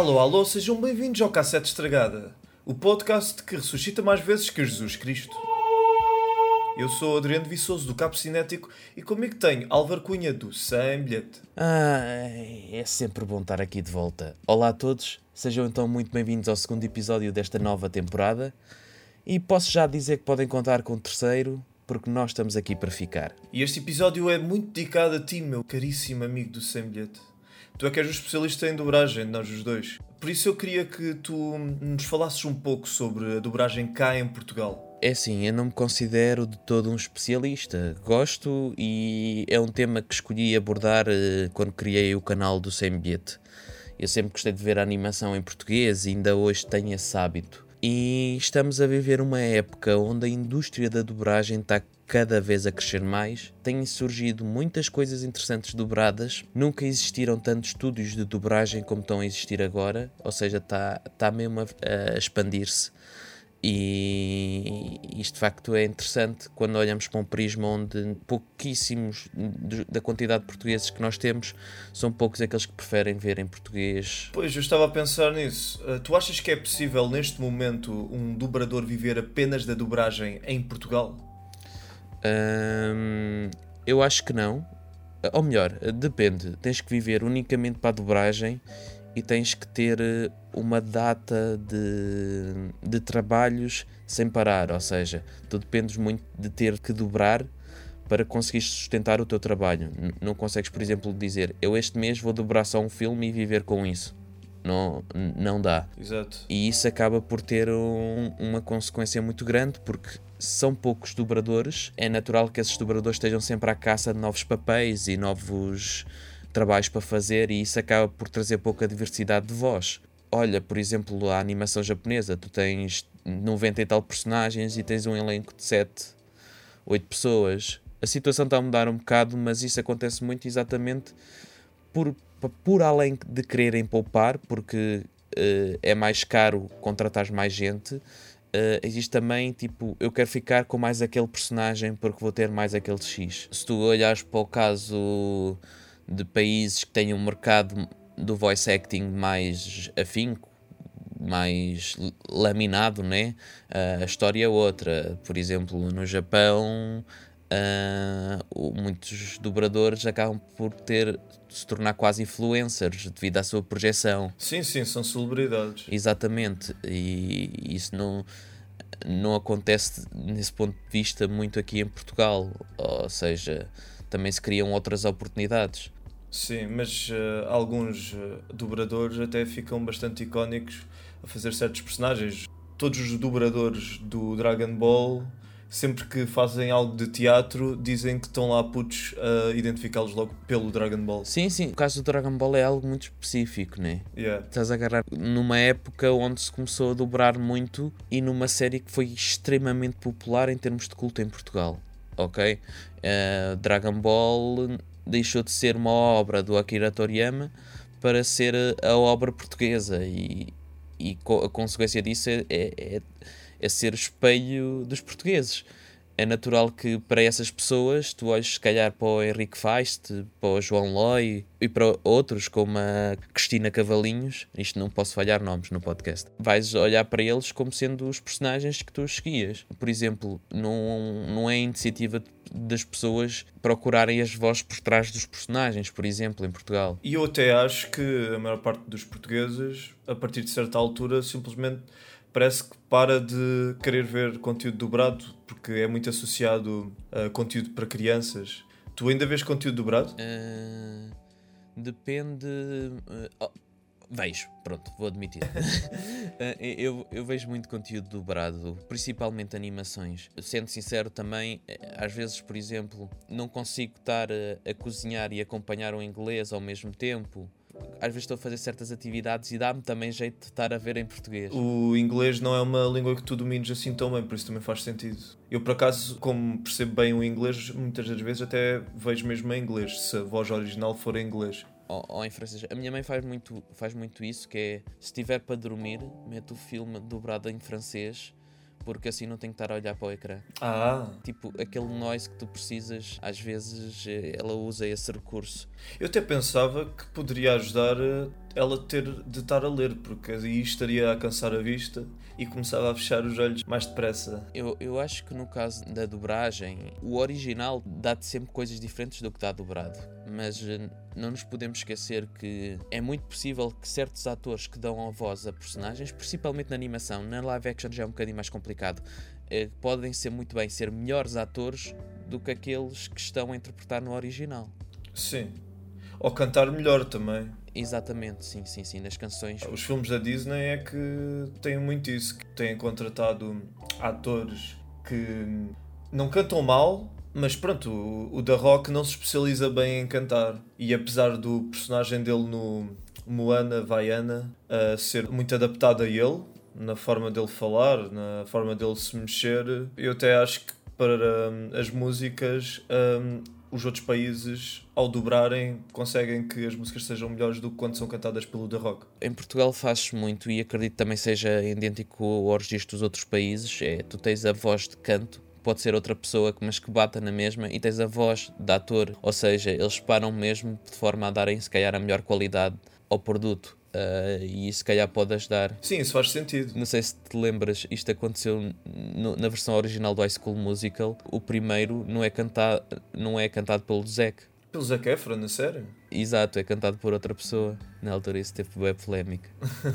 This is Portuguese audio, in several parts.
Alô, alô, sejam bem-vindos ao Cassete Estragada, o podcast que ressuscita mais vezes que Jesus Cristo. Eu sou Adriano Viçoso do Capo Cinético e comigo tenho Álvaro Cunha do Sem Bilhete. Ai, é sempre bom estar aqui de volta. Olá a todos, sejam então muito bem-vindos ao segundo episódio desta nova temporada. E posso já dizer que podem contar com o terceiro, porque nós estamos aqui para ficar. E este episódio é muito dedicado a ti, meu caríssimo amigo do Sem Bilhete. Tu é que és o especialista em dobragem, nós os dois. Por isso eu queria que tu nos falasses um pouco sobre a dobragem cá em Portugal. É assim, eu não me considero de todo um especialista. Gosto e é um tema que escolhi abordar eh, quando criei o canal do Sem Bilhete. Eu sempre gostei de ver animação em português e ainda hoje tenho esse hábito. E estamos a viver uma época onde a indústria da dobragem está cada vez a crescer mais. Têm surgido muitas coisas interessantes dobradas. Nunca existiram tantos estúdios de dobragem como estão a existir agora. Ou seja, está, está mesmo a, a expandir-se. E isto de facto é interessante quando olhamos para um prisma onde pouquíssimos da quantidade de portugueses que nós temos são poucos aqueles que preferem ver em português. Pois, eu estava a pensar nisso. Uh, tu achas que é possível neste momento um dobrador viver apenas da dobragem em Portugal? Hum, eu acho que não. Ou melhor, depende. Tens que viver unicamente para a dobragem e tens que ter eh, uma data de, de trabalhos sem parar, ou seja, tu dependes muito de ter que dobrar para conseguir sustentar o teu trabalho. Não consegues, por exemplo, dizer eu este mês vou dobrar só um filme e viver com isso. Não, não dá. Exato. E isso acaba por ter um, uma consequência muito grande porque são poucos dobradores. É natural que esses dobradores estejam sempre à caça de novos papéis e novos trabalhos para fazer e isso acaba por trazer pouca diversidade de voz. Olha, por exemplo, a animação japonesa, tu tens 90 e tal personagens e tens um elenco de 7, 8 pessoas. A situação está a mudar um bocado, mas isso acontece muito exatamente por, por além de quererem poupar, porque uh, é mais caro contratar mais gente. Uh, existe também tipo, eu quero ficar com mais aquele personagem porque vou ter mais aquele X. Se tu olhares para o caso de países que têm um mercado do voice acting mais afinco, mais laminado, né? Uh, a história é outra. Por exemplo, no Japão, uh, muitos dobradores acabam por ter se tornar quase influencers devido à sua projeção. Sim, sim, são celebridades. Exatamente. E isso não não acontece nesse ponto de vista muito aqui em Portugal, ou seja, também se criam outras oportunidades. Sim, mas uh, alguns uh, dobradores até ficam bastante icónicos a fazer certos personagens. Todos os dobradores do Dragon Ball, sempre que fazem algo de teatro, dizem que estão lá putos a identificá-los logo pelo Dragon Ball. Sim, sim. O caso do Dragon Ball é algo muito específico, né? Yeah. Estás a agarrar numa época onde se começou a dobrar muito e numa série que foi extremamente popular em termos de culto em Portugal. Ok? Uh, Dragon Ball deixou de ser uma obra do Akira Toriyama para ser a obra portuguesa e, e a consequência disso é, é, é ser espelho dos portugueses. É natural que para essas pessoas tu olhes se calhar para o Henrique Feist, para o João Loi e para outros como a Cristina Cavalinhos, isto não posso falhar nomes no podcast, vais olhar para eles como sendo os personagens que tu seguias. Por exemplo, não, não é iniciativa das pessoas procurarem as vozes por trás dos personagens, por exemplo, em Portugal. E eu até acho que a maior parte dos portugueses, a partir de certa altura, simplesmente parece que para de querer ver conteúdo dobrado porque é muito associado a conteúdo para crianças. Tu ainda vês conteúdo dobrado? Uh, depende. Uh, oh, vejo, pronto, vou admitir. uh, eu, eu vejo muito conteúdo dobrado, principalmente animações. Sendo sincero também, às vezes, por exemplo, não consigo estar a, a cozinhar e acompanhar o inglês ao mesmo tempo às vezes estou a fazer certas atividades e dá-me também jeito de estar a ver em português. O inglês não é uma língua que tu domines assim tão bem, por isso também faz sentido. Eu, por acaso, como percebo bem o inglês, muitas das vezes até vejo mesmo em inglês, se a voz original for em inglês. Ou, ou, em francês. A minha mãe faz muito, faz muito isso, que é, se estiver para dormir, mete o filme dobrado em francês porque assim não tenho que estar a olhar para o ecrã. Ah. Tipo, aquele noise que tu precisas, às vezes eh, ela usa esse recurso. Eu até pensava que poderia ajudar eh, ela ter de estar a ler, porque aí estaria a cansar a vista e começava a fechar os olhos mais depressa. Eu, eu acho que no caso da dobragem, o original dá-te sempre coisas diferentes do que dá dobrado. Mas eh, não nos podemos esquecer que é muito possível que certos atores que dão a voz a personagens, principalmente na animação, na live action já é um bocadinho mais complicado, eh, podem ser muito bem ser melhores atores do que aqueles que estão a interpretar no original. Sim. Ou cantar melhor também. Exatamente, sim, sim, sim, nas canções. Os filmes da Disney é que têm muito isso, que têm contratado atores que não cantam mal, mas pronto, o, o The Rock não se especializa bem em cantar. E apesar do personagem dele no Moana Vaiana uh, ser muito adaptado a ele, na forma dele falar, na forma dele se mexer, eu até acho que para um, as músicas um, os outros países, ao dobrarem, conseguem que as músicas sejam melhores do que quando são cantadas pelo The Rock. Em Portugal faz muito e acredito também seja idêntico ao registro dos outros países. É, tu tens a voz de canto, pode ser outra pessoa, mas que bata na mesma, e tens a voz de ator, ou seja, eles param mesmo de forma a darem, se calhar, a melhor qualidade ao produto. Uh, e isso se calhar pode ajudar. Sim, isso faz sentido. Não sei se te lembras, isto aconteceu no, na versão original do High School Musical. O primeiro não é cantado, não é cantado pelo Zac. Pelo Zac Efron, na série? Exato, é cantado por outra pessoa. Na altura isso teve bem polémica.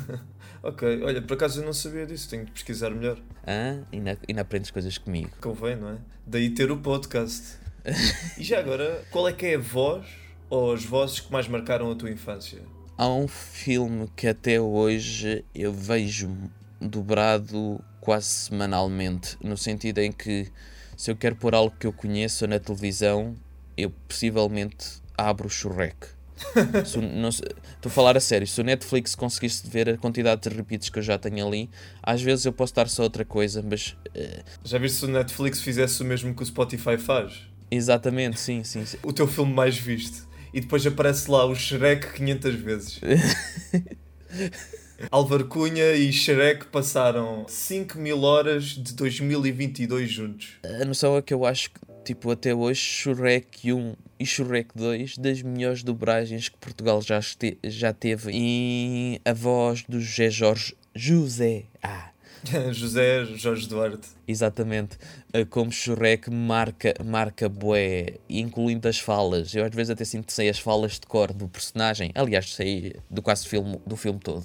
ok, olha, por acaso eu não sabia disso, tenho de pesquisar melhor. Ah, e ainda, ainda aprendes coisas comigo. Convém, não é? Daí ter o podcast. e já agora, qual é que é a voz ou as vozes que mais marcaram a tua infância? Há um filme que até hoje eu vejo dobrado quase semanalmente, no sentido em que se eu quero pôr algo que eu conheço na televisão, eu possivelmente abro o Shrek. estou a falar a sério, se o Netflix conseguisse ver a quantidade de repeats que eu já tenho ali, às vezes eu posso dar só outra coisa, mas. Uh... Já viste se o Netflix fizesse o mesmo que o Spotify faz? Exatamente, sim, sim, sim. O teu filme mais visto e depois aparece lá o Shrek 500 vezes. Álvaro Cunha e Shrek passaram 5 mil horas de 2022 juntos. A noção é que eu acho que, tipo, até hoje, Shrek 1 e Shrek 2, das melhores dobragens que Portugal já, já teve. E a voz do José Jorge. José. Ah, José Jorge Duarte. Exatamente. Eh, como Shrek marca, marca bué, incluindo as falas. Eu às vezes até sinto que sei as falas de cor do personagem. Aliás, sei do quase filme, do filme todo.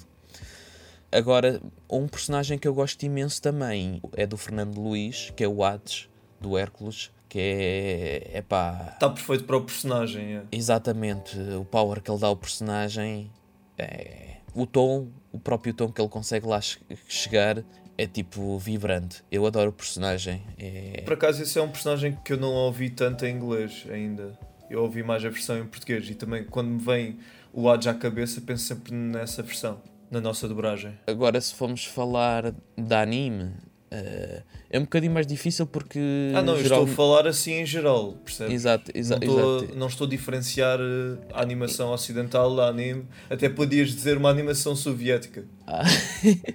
Agora, um personagem que eu gosto imenso também é do Fernando Luís, que é o Hades, do Hércules, que é. é pá. Está perfeito para o personagem, é. Exatamente. O power que ele dá ao personagem. É, o tom, o próprio tom que ele consegue lá chegar é tipo vibrante. Eu adoro o personagem. É... Por acaso, esse é um personagem que eu não ouvi tanto em inglês ainda. Eu ouvi mais a versão em português e também quando me vem o Adja à cabeça penso sempre nessa versão, na nossa dobragem. Agora, se formos falar de anime, Uh, é um bocadinho mais difícil porque. Ah, não, geral... eu estou a falar assim em geral, percebes? Exato, exa não, estou, não estou a diferenciar eh, a animação ocidental da anime, até podias dizer uma animação soviética. Ah,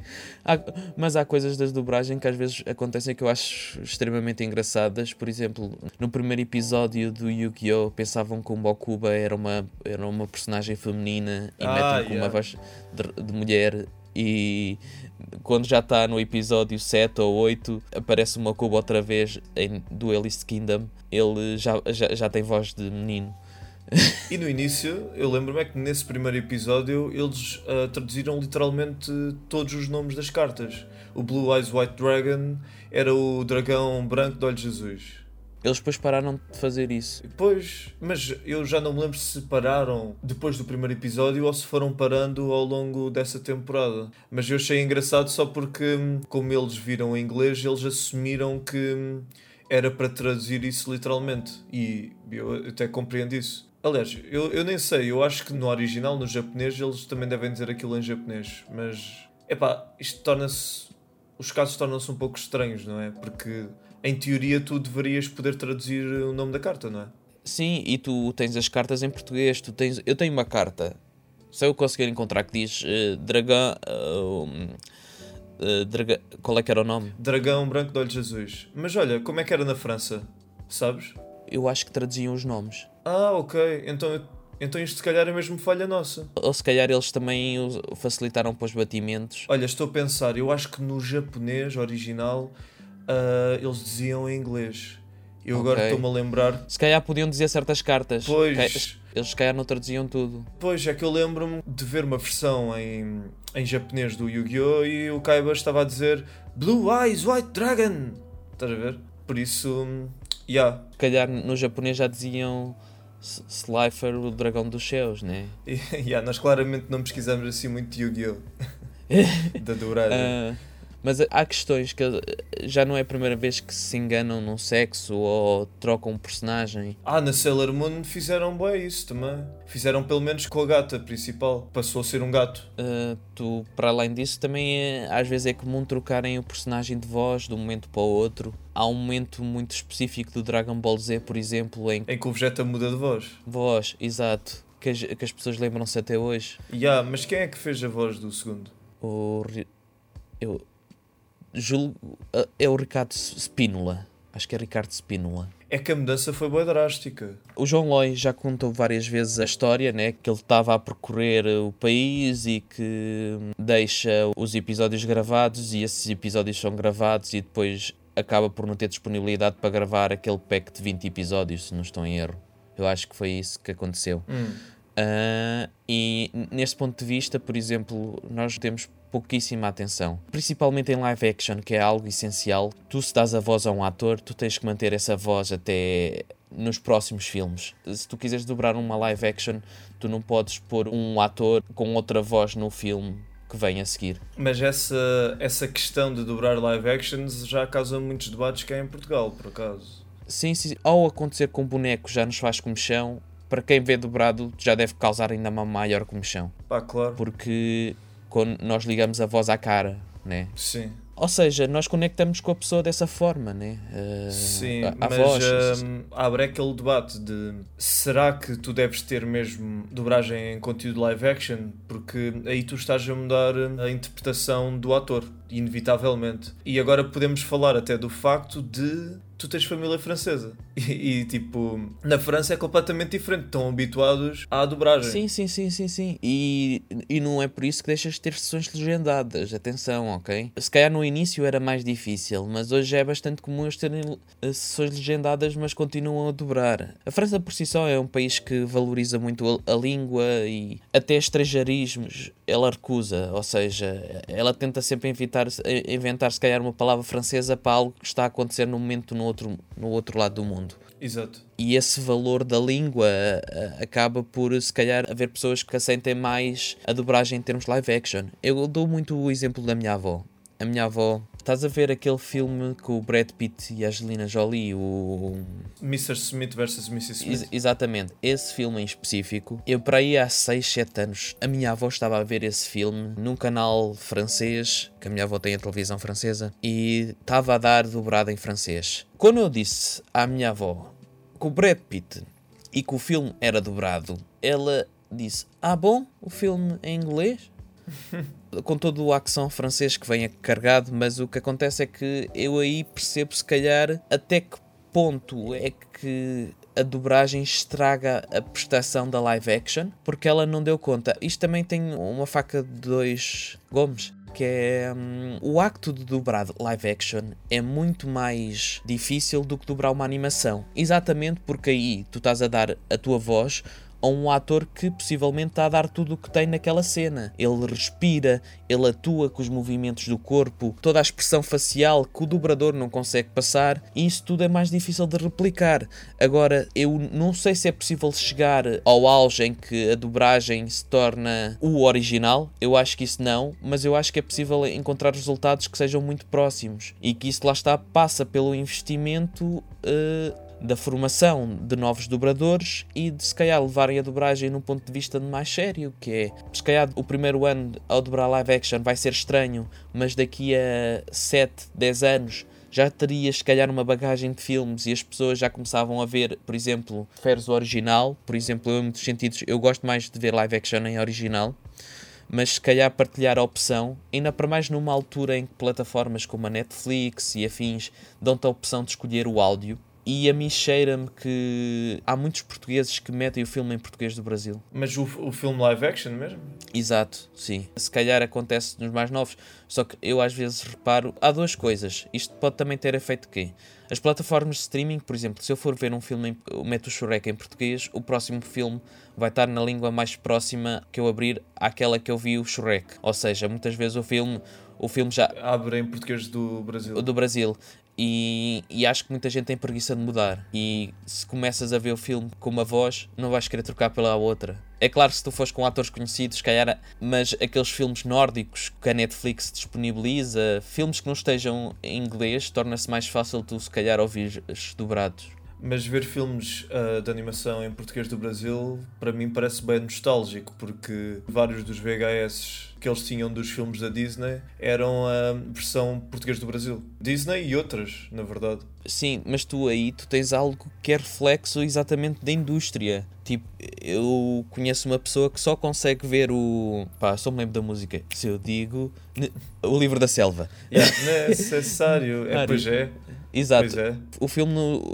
mas há coisas das dobragens que às vezes acontecem que eu acho extremamente engraçadas. Por exemplo, no primeiro episódio do Yu-Gi-Oh! pensavam que o Mokuba era uma, era uma personagem feminina e ah, metem com yeah. uma voz de, de mulher e quando já está no episódio 7 ou 8, aparece uma Cuba outra vez em Duelist Kingdom. Ele já, já, já tem voz de menino. e no início, eu lembro-me é que nesse primeiro episódio eles uh, traduziram literalmente todos os nomes das cartas. O Blue Eyes White Dragon era o dragão branco de olhos azuis. Eles depois pararam de fazer isso. Pois, mas eu já não me lembro se pararam depois do primeiro episódio ou se foram parando ao longo dessa temporada. Mas eu achei engraçado só porque, como eles viram em inglês, eles assumiram que era para traduzir isso literalmente. E eu até compreendo isso. Aliás, eu, eu nem sei, eu acho que no original, no japonês, eles também devem dizer aquilo em japonês. Mas, epá, isto torna-se. Os casos tornam-se um pouco estranhos, não é? Porque em teoria tu deverias poder traduzir o nome da carta, não é? Sim, e tu tens as cartas em português. Tu tens, eu tenho uma carta, se eu conseguir encontrar, que diz uh, Dragão. Uh, uh, draga, qual é que era o nome? Dragão Branco de Olhos Azuis. Mas olha, como é que era na França? Sabes? Eu acho que traduziam os nomes. Ah, ok. Então Então isto se calhar é mesmo falha nossa. Ou se calhar eles também facilitaram para os batimentos. Olha, estou a pensar, eu acho que no japonês original uh, eles diziam em inglês. Eu okay. agora estou-me a lembrar. Se calhar podiam dizer certas cartas. Pois. Eles se calhar não traduziam tudo. Pois, é que eu lembro-me de ver uma versão em, em japonês do Yu-Gi-Oh! e o Kaiba estava a dizer Blue Eyes White Dragon. Estás a ver? Por isso, já. Yeah. Se calhar no japonês já diziam Slifer, o dragão dos céus, né? yeah, nós claramente não pesquisamos assim muito de Yu-Gi-Oh! da dourada. Uh, mas há questões que já não é a primeira vez que se enganam num sexo ou trocam um personagem. Ah, na Sailor Moon fizeram bem isso também. Fizeram pelo menos com a gata principal. Passou a ser um gato. Uh, tu, para além disso, também é, às vezes é comum trocarem o personagem de voz de um momento para o outro. Há um momento muito específico do Dragon Ball Z, por exemplo, em, em que o Vegeta muda de voz. Voz, exato. Que as, que as pessoas lembram-se até hoje. Yeah, mas quem é que fez a voz do segundo? O. Eu, julgo, eh, é o Ricardo Spínola. Acho que é Ricardo Spínola. É que a mudança foi bem drástica. O João Loy já contou várias vezes a história, né? Que ele estava a percorrer o país e que deixa os episódios gravados e esses episódios são gravados e depois acaba por não ter disponibilidade para gravar aquele pack de 20 episódios, se não estou em erro. Eu acho que foi isso que aconteceu. Hum. Uh, e nesse ponto de vista, por exemplo, nós temos pouquíssima atenção. Principalmente em live action, que é algo essencial. Tu, se dás a voz a um ator, tu tens que manter essa voz até nos próximos filmes. Se tu quiseres dobrar uma live action, tu não podes pôr um ator com outra voz no filme que vem a seguir. Mas essa, essa questão de dobrar live actions já causa muitos debates cá em Portugal, por acaso. Sim, sim. Ao acontecer com bonecos já nos faz comichão, para quem vê dobrado já deve causar ainda uma maior comichão. Pá, claro. Porque quando nós ligamos a voz à cara, né? Sim. Ou seja, nós conectamos com a pessoa dessa forma, né? Uh, Sim, a, a mas voz. Um, abre aquele debate de será que tu deves ter mesmo dobragem em conteúdo live action? Porque aí tu estás a mudar a interpretação do ator, inevitavelmente. E agora podemos falar até do facto de tu tens família francesa. E, e, tipo, na França é completamente diferente. Estão habituados à dobragem. Sim, sim, sim, sim, sim. E, e não é por isso que deixas de ter sessões legendadas. Atenção, ok? Se calhar no início era mais difícil, mas hoje é bastante comum eles terem eh, sessões legendadas, mas continuam a dobrar. A França por si só é um país que valoriza muito a, a língua e até estrangeirismos ela recusa. Ou seja, ela tenta sempre inventar, inventar se calhar uma palavra francesa para algo que está a acontecer no momento no outro, no outro lado do mundo. Exato. E esse valor da língua uh, acaba por, se calhar, haver pessoas que assentem mais a dobragem em termos live action. Eu dou muito o exemplo da minha avó. A minha avó Estás a ver aquele filme com o Brad Pitt e a Angelina Jolie, o... Mr. Smith vs. Mrs. Smith. Ex exatamente. Esse filme em específico, eu para aí há 6, 7 anos, a minha avó estava a ver esse filme num canal francês, que a minha avó tem a televisão francesa, e estava a dar dobrado em francês. Quando eu disse à minha avó que o Brad Pitt e que o filme era dobrado, ela disse: Ah, bom, o filme é em inglês? com todo o ação francês que vem carregado, mas o que acontece é que eu aí percebo se calhar até que ponto é que a dobragem estraga a prestação da live action, porque ela não deu conta. Isto também tem uma faca de dois gomes que é um, o acto de dobrar live action é muito mais difícil do que dobrar uma animação. Exatamente porque aí tu estás a dar a tua voz a um ator que possivelmente está a dar tudo o que tem naquela cena. Ele respira, ele atua com os movimentos do corpo, toda a expressão facial que o dobrador não consegue passar, e isso tudo é mais difícil de replicar. Agora, eu não sei se é possível chegar ao auge em que a dobragem se torna o original, eu acho que isso não, mas eu acho que é possível encontrar resultados que sejam muito próximos e que isso lá está passa pelo investimento. Uh, da formação de novos dobradores e de se calhar levarem a dobragem num ponto de vista mais sério, que é se calhar o primeiro ano ao dobrar live action vai ser estranho, mas daqui a 7, 10 anos já terias se calhar uma bagagem de filmes e as pessoas já começavam a ver, por exemplo, Feres o original, por exemplo, eu, em muitos sentidos eu gosto mais de ver live action em original, mas se calhar partilhar a opção, ainda para mais numa altura em que plataformas como a Netflix e afins dão-te a opção de escolher o áudio, E a mim cheira-me que há muitos portugueses que metem o filme em português do Brasil. Mas o, o filme live action mesmo? Exato, sim. Se calhar acontece nos mais novos. Só que eu às vezes reparo. Há duas coisas. Isto pode também ter efeito quê? As plataformas de streaming, por exemplo, se eu for ver um filme, em, meto o Shrek em português, o próximo filme vai estar na língua mais próxima que eu abrir àquela que eu vi o Shrek. Ou seja, muitas vezes o filme, o filme já. Abre em português do Brasil. Do Brasil. E, e, acho que muita gente tem preguiça de mudar. E se começas a ver o filme com uma voz, não vais querer trocar pela outra. É claro se tu fores com atores conhecidos, calhar, mas aqueles filmes nórdicos que a Netflix disponibiliza, filmes que não estejam em inglês, torna-se mais fácil tu, se calhar, ouvir dobrados. Mas ver filmes uh, de animação em português do Brasil, para mim parece bem nostálgico, porque vários dos VHS que eles tinham dos filmes da Disney eram a versão português do Brasil. Disney e outras, na verdade. Sim, mas tu aí tu tens algo que é reflexo exatamente da indústria. Tipo, eu conheço uma pessoa que só consegue ver o. Pá, só me lembro da música. Se eu digo. O livro da selva. Yeah, necessário. É, pois é. Exato. É. O filme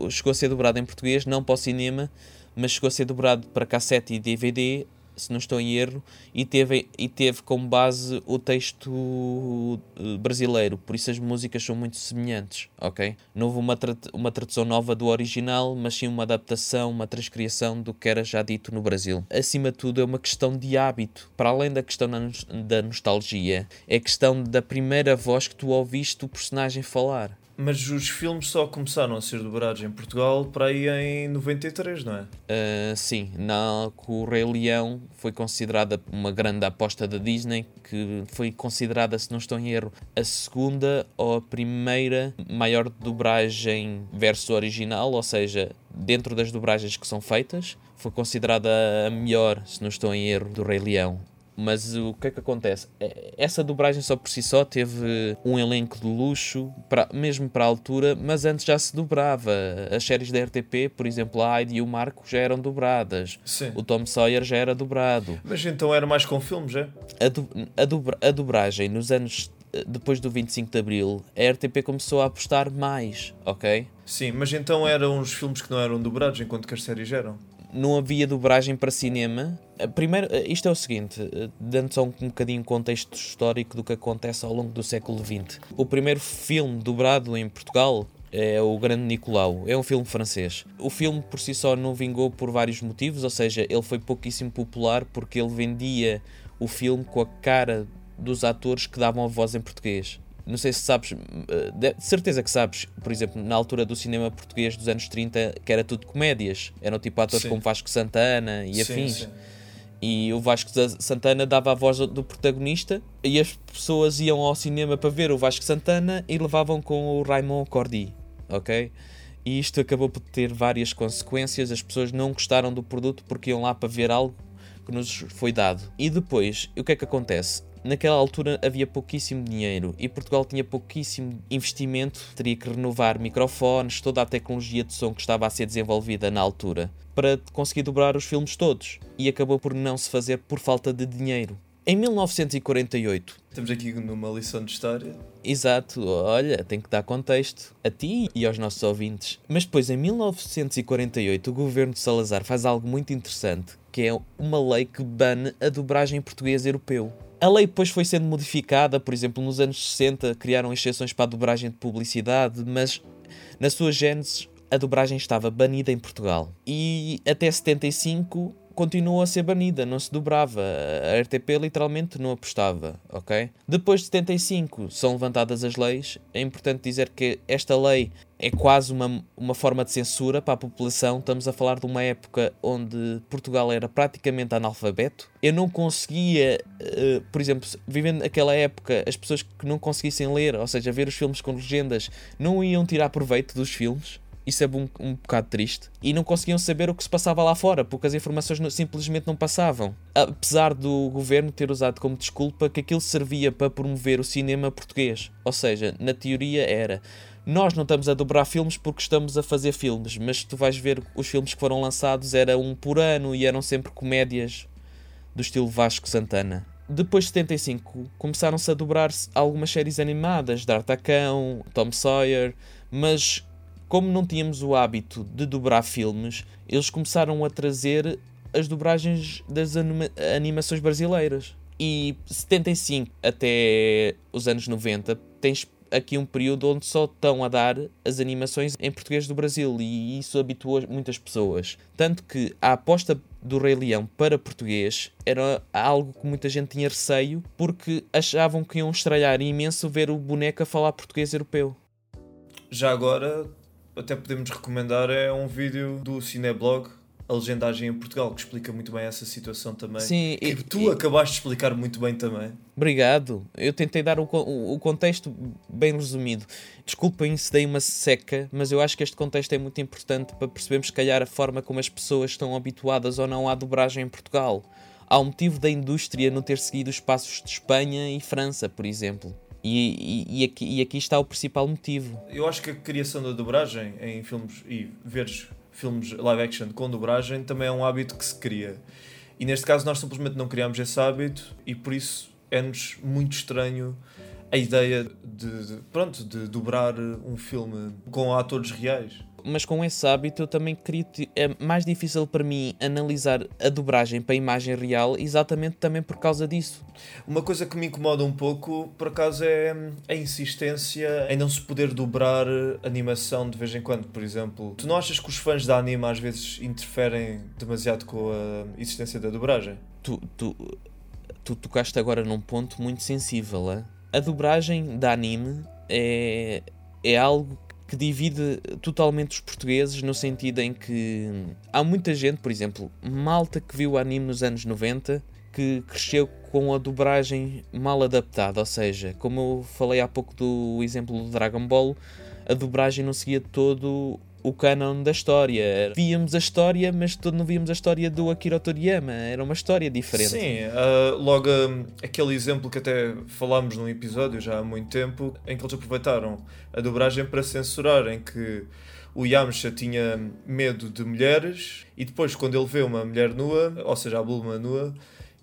chegou a ser dobrado em português, não para o cinema, mas chegou a ser dobrado para cassete e DVD, se não estou em erro, e teve, e teve como base o texto eh, brasileiro, por isso as músicas são muito semelhantes, ok? Não houve uma, tra uma tradução nova do original, mas sim uma adaptação, uma transcriação do que era já dito no Brasil. Acima de tudo, é uma questão de hábito, para além da questão da nostalgia, é questão da primeira voz que tu ouviste o personagem falar. Mas os filmes só começaram a ser dobrados em Portugal para aí em 93, não é? Uh, sim, na, o Rei Leão foi considerada uma grande aposta da Disney, que foi considerada, se não estou em erro, a segunda ou a primeira maior dobragem verso original, ou seja, dentro das dobragens que são feitas, foi considerada a melhor, se não estou em erro, do Rei Leão. Mas o que é que acontece? É, essa dobragem só por si só teve um elenco de luxo, para, mesmo para a altura, mas antes já se dobrava. As séries da RTP, por exemplo, a Heidi e o Marco já eram dobradas. Sim. O Tom Sawyer já era dobrado. Mas então era mais com filmes, é? A, do, a, dobra, a dobragem nos anos depois do 25 de Abril, a RTP começou a apostar mais, ok? Sim, mas então eram os filmes que não eram dobrados, enquanto que as séries eram não havia dobragem para cinema. Primeiro, isto é o seguinte, dando só um, um bocadinho contexto histórico do que acontece ao longo do século XX. O primeiro filme dobrado em Portugal é o Grande Nicolau. É um filme francês. O filme por si só não vingou por vários motivos, ou seja, ele foi pouquíssimo popular porque ele vendia o filme com a cara dos atores que davam a voz em português. Não sei se sabes, eh, de certeza que sabes, por exemplo, na altura do cinema português dos anos 30, que era tudo comédias. Eram tipo atores sim. como Vasco Santana e sim, afins. Sim. E o Vasco Santana dava a voz do protagonista e as pessoas iam ao cinema para ver o Vasco Santana e levavam com o Raymond Cordy, ok? E isto acabou por ter várias consequências. As pessoas não gostaram do produto porque iam lá para ver algo que nos foi dado. E depois, o que é que acontece? Naquela altura havia pouquíssimo dinheiro e Portugal tinha pouquíssimo investimento, teria que renovar microfones, toda a tecnologia de som que estava a ser desenvolvida na altura, para conseguir dobrar os filmes todos. E acabou por não se fazer por falta de dinheiro. Em 1948. Estamos aqui numa lição de história. Exato, olha, tem que dar contexto a ti e aos nossos ouvintes. Mas depois, em 1948, o governo de Salazar faz algo muito interessante, que é uma lei que bane a dobragem em português europeu. A lei depois foi sendo modificada, por exemplo, nos anos 60 criaram exceções para a dobragem de publicidade, mas na sua gênese a dobragem estava banida em Portugal. E até 75 continuou a ser banida, não se dobrava. A RTP literalmente não apostava, ok? Depois de 75 são levantadas as leis. É importante dizer que esta lei é quase uma, uma forma de censura para a população. Estamos a falar de uma época onde Portugal era praticamente analfabeto. Eu não conseguia, uh, por exemplo, vivendo naquela época, as pessoas que não conseguissem ler, ou seja, ver os filmes com legendas, não iam tirar proveito dos filmes isso é um, um bocado triste. E não conseguiam saber o que se passava lá fora, porque as informações não, simplesmente não passavam. Apesar do governo ter usado como desculpa que aquilo servia para promover o cinema português. Ou seja, na teoria era. Nós não estamos a dobrar filmes porque estamos a fazer filmes, mas tu vais ver os filmes que foram lançados era um por ano e eram sempre comédias do estilo Vasco Santana. Depois de 75 começaram-se a dobrar-se algumas séries animadas, D'Artacão, Tom Sawyer, mas como não tínhamos o hábito de dobrar filmes, eles começaram a trazer as dobragens das anima animações brasileiras. E 75 até os anos 90 tens aqui um período onde só estão a dar as animações em português do Brasil e isso habituou muitas pessoas. Tanto que a aposta do Rei Leão para português era algo que muita gente tinha receio porque achavam que iam estralhar imenso ver o boneco a falar português europeu. Já agora, até podemos recomendar é um vídeo do Cineblog a legendagem em Portugal, que explica muito bem essa situação também. Sim, que e- tu e- acabaste de explicar muito bem também. Obrigado. Eu tentei dar o, o contexto bem resumido. Desculpem se dei uma seca, mas eu acho que este contexto é muito importante para percebermos, se calhar, a forma como as pessoas estão habituadas ou não à dobragem em Portugal. Há um motivo da indústria não ter seguido os passos de Espanha e França, por exemplo. E, e- aqui, e aqui está o principal motivo. Eu acho que a criação da dobragem em filmes e veres filmes live action com dobragem também é um hábito que se cria. E neste caso nós simplesmente não criámos esse hábito e por isso é-nos muito estranho a ideia de, de- pronto, de dobrar um filme com atores reais. Mas com esse hábito eu também queria. É mais difícil para mim analisar a dobragem para a imagem real, exatamente também por causa disso. Uma coisa que me incomoda um pouco, por acaso, é a insistência em não se poder dobrar animação de vez em quando. Por exemplo, tu não achas que os fãs da anime às vezes interferem demasiado com a existência da dobragem? tu, tu, tu tocaste agora num ponto muito sensível. hã? A dobragem da anime é, é algo que divide totalmente os portugueses no sentido em que há muita gente, por exemplo, malta que viu o anime nos anos 90 que cresceu com a dobragem mal adaptada, ou seja, como eu falei há pouco do exemplo do Dragon Ball, a dobragem não seguia todo o canon da história. Víamos a história, mas todo não víamos a história do Akira Toriyama. Era uma história diferente. Sim, ah, logo ah, aquele exemplo que até falámos num episódio já há muito tempo, em que eles aproveitaram a dobragem para censurar, em que o Yamcha tinha medo de mulheres e depois quando ele vê uma mulher nua, ou seja, a Bulma nua,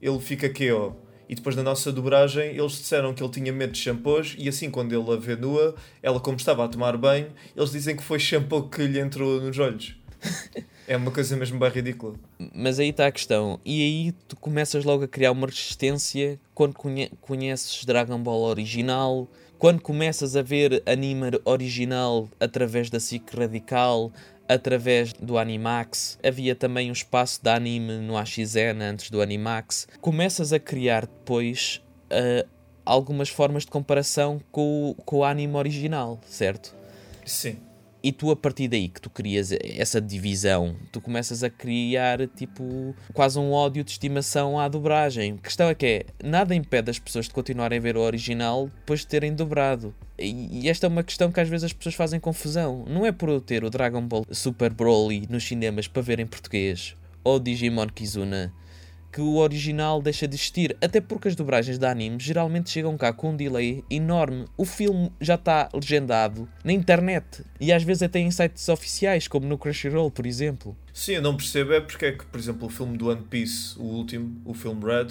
ele fica KO. E depois na nossa dobragem eles disseram que ele tinha medo de shampoos e assim quando ele a vê nua, ela como estava a tomar banho, eles dizem que foi shampoo que lhe entrou nos olhos. É uma coisa mesmo bem ridícula. Mas aí está a questão. E aí tu começas logo a criar uma resistência quando conhe- conheces Dragon Ball original, quando começas a ver anime original através da SIC Radical, através do Animax. Havia também um espaço de anime no AXN antes do Animax. Começas a criar depois ah, algumas formas de comparação com, com o anime original, certo? Sim. E tu, a partir daí que tu crias essa divisão, tu começas a criar, tipo, quase um ódio de estimação à dobragem. A questão é que é, nada impede as pessoas de continuarem a ver o original depois de terem dobrado. E, esta é uma questão que às vezes as pessoas fazem confusão. Não é por eu ter o Dragon Ball Super Broly nos cinemas para ver em português, ou Digimon Kizuna, que o original deixa de existir. Até porque as dobragens de anime geralmente chegam cá com um delay enorme. O filme já está legendado na internet. E às vezes até em sites oficiais, como no Crunchyroll, por exemplo. Sim, eu não percebo é porque é que, por exemplo, o filme do One Piece, o último, o filme Red,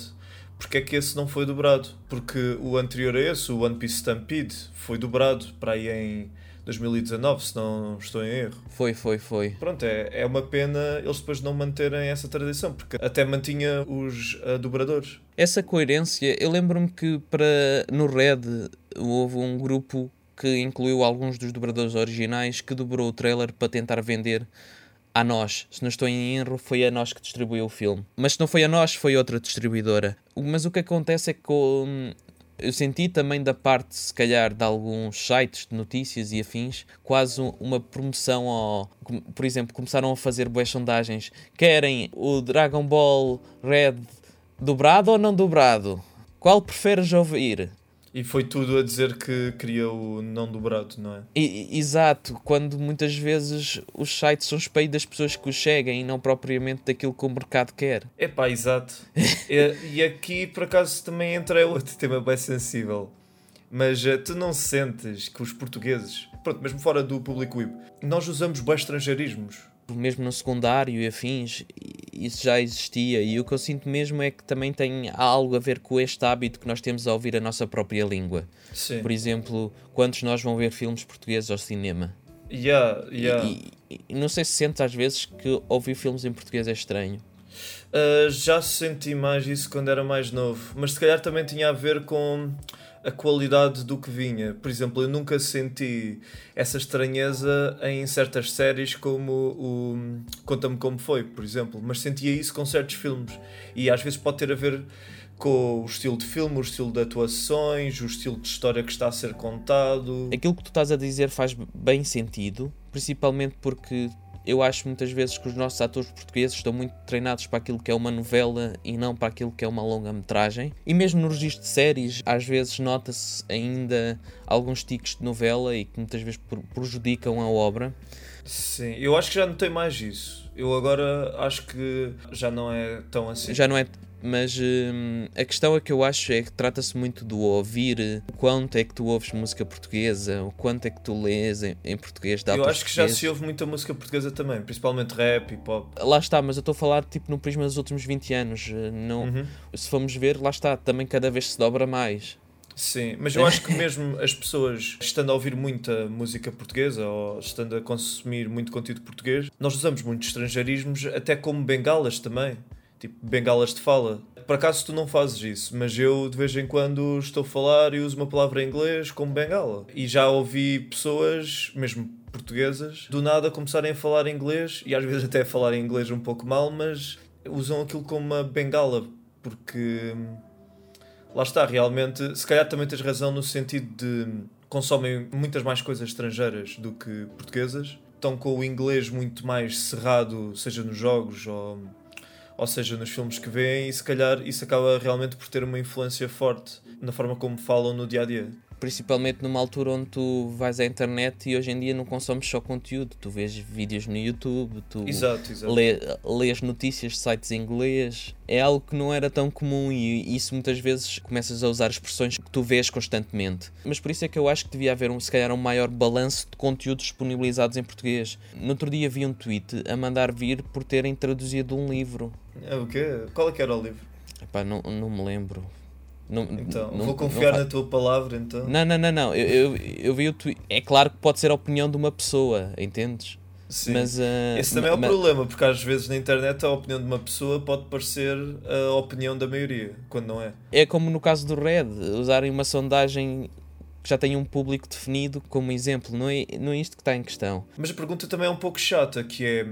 porque é que esse não foi dobrado? Porque o anterior a esse, o One Piece Stampede, foi dobrado para aí em 2019, se não estou em erro. Foi, foi, foi. Pronto, é, é uma pena eles depois não manterem essa tradição, porque até mantinha os ah, dobradores. Essa coerência, eu lembro-me que para no Red houve um grupo que incluiu alguns dos dobradores originais que dobrou o trailer para tentar vender a nós. Se não estou em erro, foi a nós que distribuiu o filme. Mas se não foi a nós, foi outra distribuidora. Mas o que acontece é que hum, eu senti também da parte, se calhar, de alguns sites de notícias e afins, quase um- uma promoção ao. Por exemplo, começaram a fazer boas sondagens. Querem o Dragon Ball Red dobrado ou não dobrado? Qual preferes ouvir? E foi tudo a dizer que queria o não dobrado, não é? I- exato, quando muitas vezes os sites são espelho das pessoas que os seguem e não propriamente daquilo que o mercado quer. Epá, exato. e, e aqui, por acaso, também entra outro tema bem sensível. Mas eh, tu não sentes que os portugueses, pronto, mesmo fora do público web, nós usamos bem estrangeirismos. Mesmo no secundário e afins, isso já existia. E o que eu sinto mesmo é que também tem algo a ver com este hábito que nós temos a ouvir a nossa própria língua. Sim. Por exemplo, quantos nós vão ver filmes portugueses ao cinema? Yeah, yeah. E, e, e não sei se sentes às vezes que ouvir filmes em português é estranho. Uh, já senti mais isso quando era mais novo, mas se calhar também tinha a ver com a qualidade do que vinha. Por exemplo, eu nunca senti essa estranheza em certas séries como o Conta-me Como Foi, por exemplo, mas sentia isso com certos filmes. E às vezes pode ter a ver com o estilo de filme, o estilo de atuações, o estilo de história que está a ser contado. Aquilo que tu estás a dizer faz bem sentido, principalmente porque eu acho muitas vezes que os nossos atores portugueses estão muito treinados para aquilo que é uma novela e não para aquilo que é uma longa-metragem. E mesmo no registro de séries, às vezes nota-se ainda alguns tiques de novela e que muitas vezes prejudicam a obra. Sim, eu acho que já notei mais isso. Eu agora acho que já não é tão assim. Já não é mas hum, a questão é que eu acho é que trata-se muito do ouvir, o quanto é que tu ouves música portuguesa, o quanto é que tu lês em, em português. eu acho que já se ouve muita música portuguesa também, principalmente rap e pop. Lá está, mas eu estou a falar tipo no prisma dos últimos 20 anos. Eh, não, uhum. Se formos ver, lá está, também cada vez se dobra mais. Sim, mas eu acho que mesmo as pessoas estando a ouvir muita música portuguesa ou estando a consumir muito conteúdo português, nós usamos muitos estrangeirismos até como bengalas também tipo bengalas de fala. Por acaso tu não fazes isso, mas eu de vez em quando estou a falar e uso uma palavra em inglês como bengala. E já ouvi pessoas, mesmo portuguesas, do nada começarem a falar inglês e às vezes até a falar inglês um pouco mal, mas usam aquilo como uma bengala porque lá está, realmente, se calhar também tens razão no sentido de consomem muitas mais coisas estrangeiras do que portuguesas. Estão com o inglês muito mais cerrado, seja nos jogos ou ou seja, nos filmes que veem, e se calhar isso acaba realmente por ter uma influência forte na forma como falam no dia a dia principalmente numa altura onde tu vais à internet e hoje em dia não consomes só conteúdo, tu vês vídeos no YouTube, tu exato, exato. Lê, lês notícias de sites em inglês, é algo que não era tão comum e isso muitas vezes começas a usar expressões que tu vês constantemente. Mas por isso é que eu acho que devia haver um, se calhar um maior balanço de conteúdos disponibilizados em português. No outro dia vi um tweet a mandar vir por terem traduzido um livro. É o quê? Qual é que era o livro? Epá, não, não me lembro. Não, então, não, vou confiar não na tua palavra então. Não, não, não, não. Eu, eu, eu vi o tweet. É claro que pode ser a opinião de uma pessoa, entendes? Sim. Mas, uh, Esse também é o problema, porque às vezes na internet a opinião de uma pessoa pode parecer a opinião da maioria, quando não é. É como no caso do Red, usarem uma sondagem que já tem um público definido como exemplo, não é, não é isto que está em questão. Mas a pergunta também é um pouco chata, que é,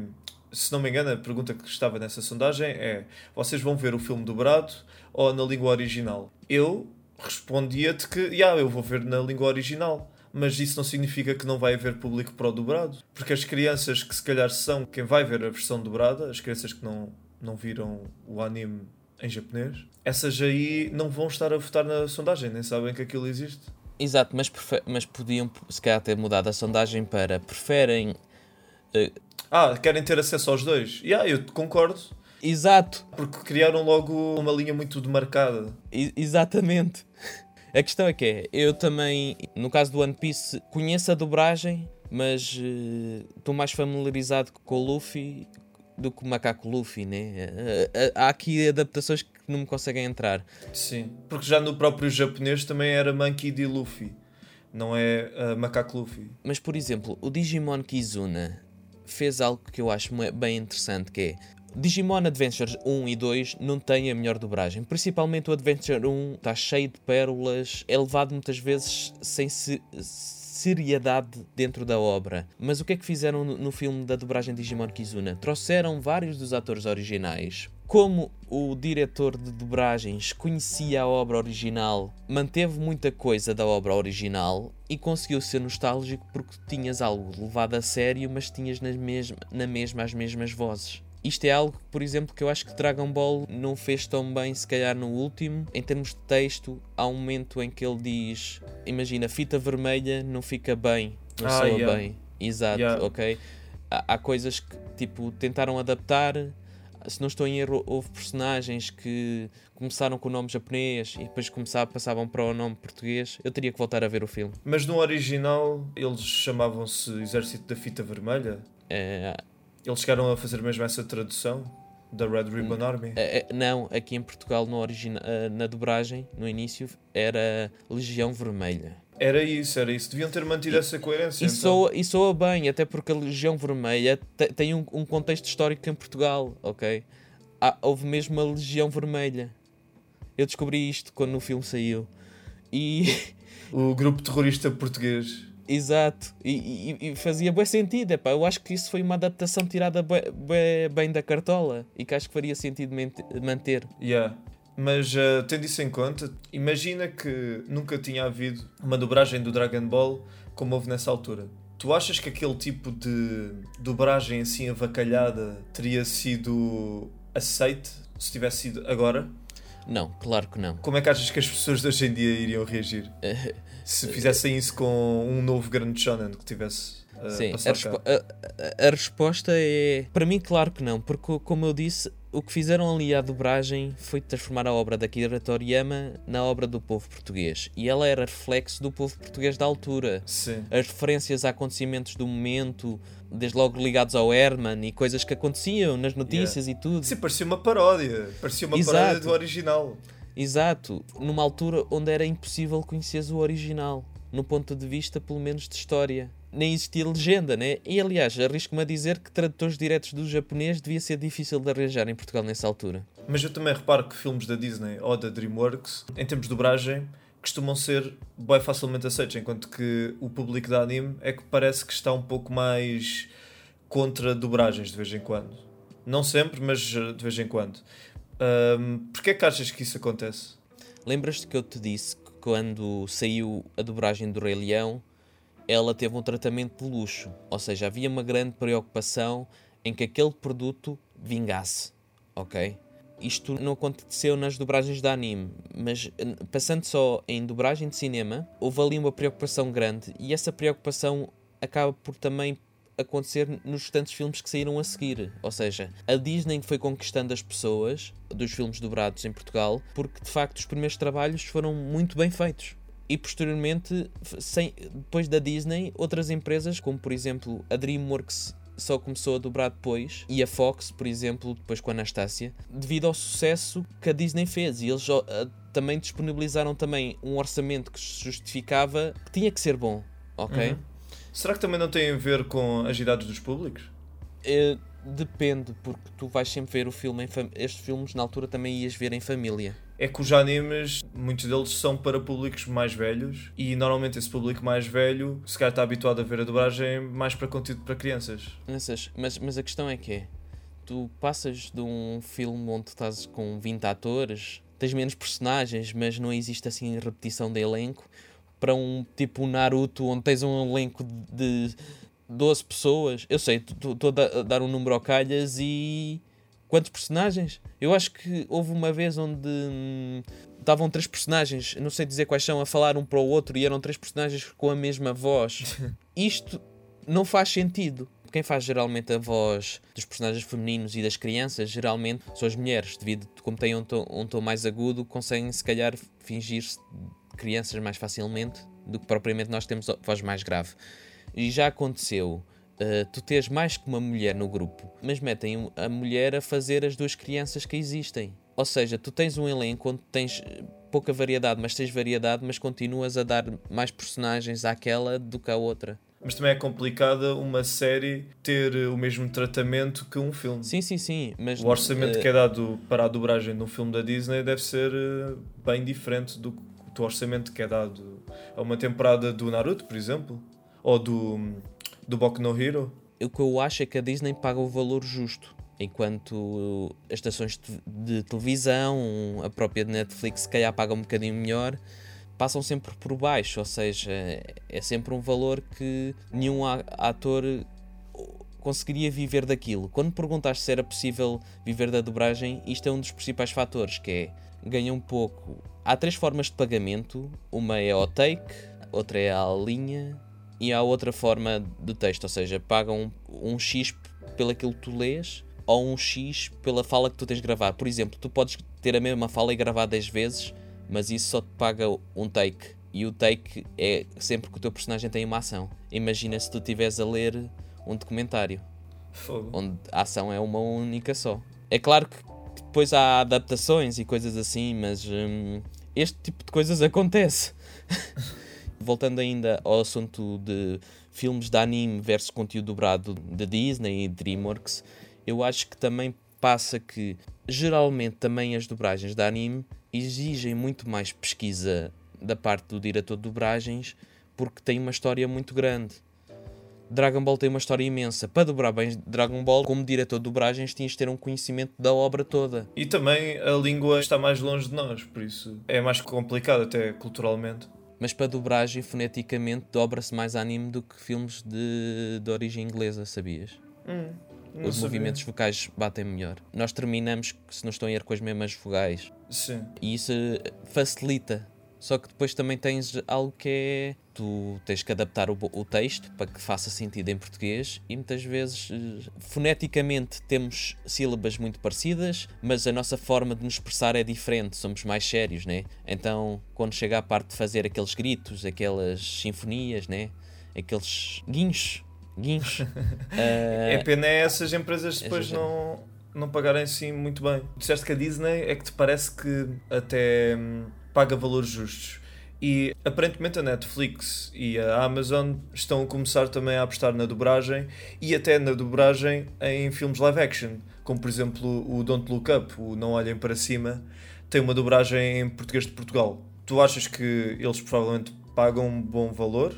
se não me engano, a pergunta que estava nessa sondagem é: vocês vão ver o filme dobrado ou na língua original? Eu respondia-te que, yeah, eu vou ver na língua original. Mas isso não significa que não vai haver público para o dobrado. Porque as crianças que se calhar são quem vai ver a versão dobrada, as crianças que não, não viram o anime em japonês, essas aí não vão estar a votar na sondagem, nem sabem que aquilo existe. Exato, mas, mas podiam se calhar ter mudado a sondagem para preferem. Uh... Ah, querem ter acesso aos dois? Yeah, eu concordo. Exato. Porque criaram logo uma linha muito demarcada. I exatamente. A questão é que é, eu também, no caso do One Piece, conheço a dobragem, mas estou uh, mais familiarizado com o Luffy do que o macaco Luffy, né? Uh, há aqui adaptações que não me conseguem entrar. Sim, porque já no próprio japonês também era Monkey D. Luffy, não é uh, macaco Luffy. Mas, por exemplo, o Digimon Kizuna fez algo que eu acho bem interessante, que é Digimon Adventures 1 e 2 não têm a melhor dobragem. Principalmente o Adventure 1 está cheio de pérolas, é levado muitas vezes sem se seriedade dentro da obra. Mas o que é que fizeram no, no filme da dobragem Digimon Kizuna? Trouxeram vários dos atores originais. Como o diretor de dobragens conhecia a obra original, manteve muita coisa da obra original e conseguiu ser nostálgico porque tinhas algo levado a sério, mas tinhas na mesma, na mesma as mesmas vozes. Isto é algo, por exemplo, que eu acho que Dragon Ball não fez tão bem, se calhar no último. Em termos de texto, há um momento em que ele diz: Imagina, fita vermelha não fica bem, não ah, soa yeah. bem. Exato, yeah. ok? Há, há, coisas que, tipo, tentaram adaptar. Se não estou em erro, houve personagens que começaram com o nome japonês e depois começaram, passavam para o nome português. Eu teria que voltar a ver o filme. Mas no original eles chamavam-se Exército da Fita Vermelha? É, eles chegaram a fazer mesmo essa tradução da Red Ribbon Army? É, é, não, aqui em Portugal, no origina, eh, na dobragem, no início, era Legião Vermelha. Era isso, era isso. Deviam ter mantido E- essa coerência. E então. soa, e soa bem, até porque a Legião Vermelha te- tem um, um contexto histórico em Portugal, ok? Há- houve mesmo a Legião Vermelha. Eu descobri isto quando o filme saiu. E. O grupo terrorista português. Exato. E, e- e fazia bem sentido. Epá. Eu acho que isso foi uma adaptação tirada bué- bué bem da cartola e que acho que faria sentido manter. Yeah. Mas uh, tendo isso em conta, imagina que nunca tinha havido uma dobragem do Dragon Ball como houve nessa altura. Tu achas que aquele tipo de dobragem assim avacalhada teria sido aceite se tivesse sido agora? Não, claro que não. Como é que achas que as pessoas de hoje em dia iriam reagir? Se fizessem isso com um novo grande shonen que tivesse Sim, a, respo- a- a- resposta é. Para mim, claro que não, porque, como eu disse, o que fizeram ali à dobragem foi transformar a obra da Akira Toriyama na obra do povo português. E ela era reflexo do povo português da altura. Sim. As referências a acontecimentos do momento, desde logo ligados ao Herman e coisas que aconteciam nas notícias e tudo. Sim, parecia uma paródia. Parecia uma Exato. paródia do original. Exato, numa altura onde era impossível conhecer o original, no ponto de vista, pelo menos, de história. Nem existia legenda, né? E aliás, arrisco-me a dizer que tradutores diretos do japonês devia ser difícil de arranjar em Portugal nessa altura. Mas eu também reparo que filmes da Disney ou da DreamWorks, em termos de dobragem, costumam ser bem facilmente aceitos, enquanto que o público da anime é que parece que está um pouco mais contra dobragens de vez em quando. Não sempre, mas eh, de vez em quando. Ahm, Porquê é que achas que isso acontece? Lembras-te que eu te disse que quando saiu a dobragem do Rei Leão, ela teve um tratamento de luxo, ou seja, havia uma grande preocupação em que aquele produto vingasse, ok? Isto não aconteceu nas dobragens de anime, mas passando só em dobragem de cinema, houve ali uma preocupação grande e essa preocupação acaba por também acontecer nos restantes filmes que saíram a seguir. Ou seja, a Disney foi conquistando as pessoas dos filmes dobrados em Portugal porque de facto os primeiros trabalhos foram muito bem feitos. E posteriormente, sem, depois da Disney, outras empresas, como por exemplo a DreamWorks, só começou a dobrar depois, e a Fox, por exemplo, depois com a Anastácia, devido ao sucesso que a Disney fez. E eles ah, também disponibilizaram também um orçamento que se justificava que tinha que ser bom, ok? Uhum. Será que também não tem a ver com as idades dos públicos? Eh, depende, porque tu vais sempre ver o filme em fam- estes filmes na altura também ias ver em família. É que os animes, muitos deles são para públicos mais velhos e normalmente esse público mais velho se calhar está habituado a ver a dobragem mais para conteúdo para crianças. Nessas- mas, mas a questão é que é, tu passas de um filme onde estás com 20 atores, tens menos personagens, mas não existe assim repetição de elenco, para um tipo Naruto onde tens um elenco de 12 pessoas. Eu sei, estou a dar um número ao calhas e. Quantos personagens? Eu acho que houve uma vez onde hum, estavam três personagens, não sei dizer quais são, a falar um para o outro e eram três personagens com a mesma voz. Isto não faz sentido. Quem faz geralmente a voz dos personagens femininos e das crianças, geralmente são as mulheres, devido como têm um tom, um tom mais agudo, conseguem se calhar fingir-se crianças mais facilmente do que propriamente nós temos voz mais grave. E já aconteceu uh, tu teres mais que uma mulher no grupo, mas metem a mulher a fazer as duas crianças que existem. Ou seja, tu tens um elenco onde tens eh, pouca variedade, mas tens variedade, mas continuas a dar mais personagens àquela do que à outra. Mas também é complicada uma série ter o mesmo tratamento que um filme. Sim, sim, sim. Mas, O orçamento eh, que é dado para a dobragem de um filme da Disney deve ser bem diferente do, do orçamento que é dado a uma temporada do Naruto, por exemplo, ou do, do Boku no Hero. o que eu acho é que a Disney paga o valor justo. Enquanto as estações de- televisão, a própria Netflix, se calhar paga um bocadinho melhor, passam sempre por baixo. Ou seja, é sempre um valor que nenhum a- ator conseguiria viver daquilo. Quando perguntaste se era possível viver da dobragem, isto é um dos principais fatores, que é ganha um pouco. Há três formas de pagamento. Uma é ao take, outra é à linha e há outra forma de texto, ou seja, pagam um, um X pelo aquilo que tu lês ou um X pela fala que tu tens de gravar. Por exemplo, tu podes ter a mesma fala e gravar 10 vezes, mas isso só te paga um take. E o take é sempre que o teu personagem tem uma ação. Imagina se tu estiveres a ler um documentário Fogo. onde a ação é uma única só. É claro que depois há adaptações e coisas assim, mas hum, este tipo de coisas acontece. Voltando ainda ao assunto de filmes de anime versus conteúdo dobrado da Disney e DreamWorks, eu acho que também passa que geralmente também as dobragens de anime exigem muito mais pesquisa da parte do diretor de dobragens porque tem uma história muito grande. Dragon Ball tem uma história imensa. Para dobrar bem Dragon Ball, como diretor de dobragens, tinhas de ter um conhecimento da obra toda. E também a língua está mais longe de nós, por isso é mais complicado até culturalmente. Mas para dobragem, foneticamente, dobra-se mais anime do que filmes de, de origem inglesa, sabias? Hum, Os sabia. movimentos vocais batem melhor. Nós terminamos, se não estou em erro, com as mesmas vogais. Sim. E isso facilita. Só que depois também tens algo que é. Tu tens que adaptar o, o texto para que faça sentido em português e muitas vezes, eh, foneticamente, temos sílabas muito parecidas, mas a nossa forma de nos expressar é diferente, somos mais sérios, né? Então, quando chega a parte de fazer aqueles gritos, aquelas sinfonias, né? Aqueles guinchos, guinchos. eh, É pena é essas empresas depois Exagero. não, não pagarem assim muito bem. Disseste que a Disney é que te parece que até hum, paga valores justos. E aparentemente a Netflix e a Amazon estão a começar também a apostar na dobragem e até na dobragem em filmes live action, como por exemplo o Don't Look Up, o Não Olhem para Cima, tem uma dobragem em português de Portugal. Tu achas que eles provavelmente pagam um bom valor?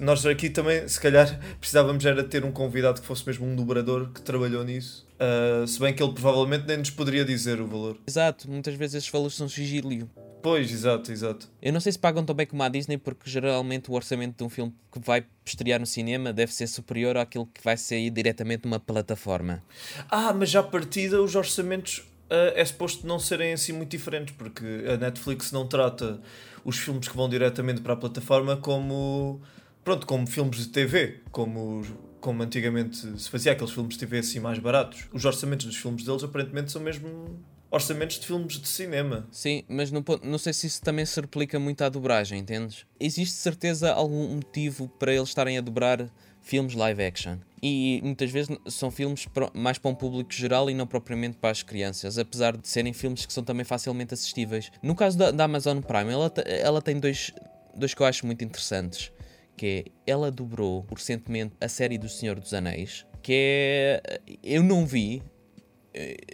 Nós aqui também, se calhar, precisávamos era ter um convidado que fosse mesmo um dobrador que trabalhou nisso. Uh, se bem que ele provavelmente nem nos poderia dizer o valor. Exato, muitas vezes esses valores são sigílio. Pois, exato, exato. Eu não sei se pagam tão bem como a Disney, porque geralmente o orçamento de um filme que vai estrear no cinema deve ser superior àquilo que vai sair diretamente numa plataforma. Ah, mas já partida os orçamentos uh, é suposto não serem assim muito diferentes, porque a Netflix não trata os filmes que vão diretamente para a plataforma como, pronto, como filmes de TV, como, como antigamente se fazia aqueles filmes de TV assim mais baratos. Os orçamentos dos filmes deles aparentemente são mesmo orçamentos de filmes de cinema. Sim, mas não, não sei se isso também se replica muito à dobragem, entendes? Existe certeza algum motivo para eles estarem a dobrar filmes live action. E muitas vezes são filmes mais para um público geral e não propriamente para as crianças, apesar de serem filmes que são também facilmente assistíveis. No caso da, da Amazon Prime, ela, ela tem dois, dois que eu acho muito interessantes. Que é, ela dobrou recentemente a série do Senhor dos Anéis, que é... Eu não vi...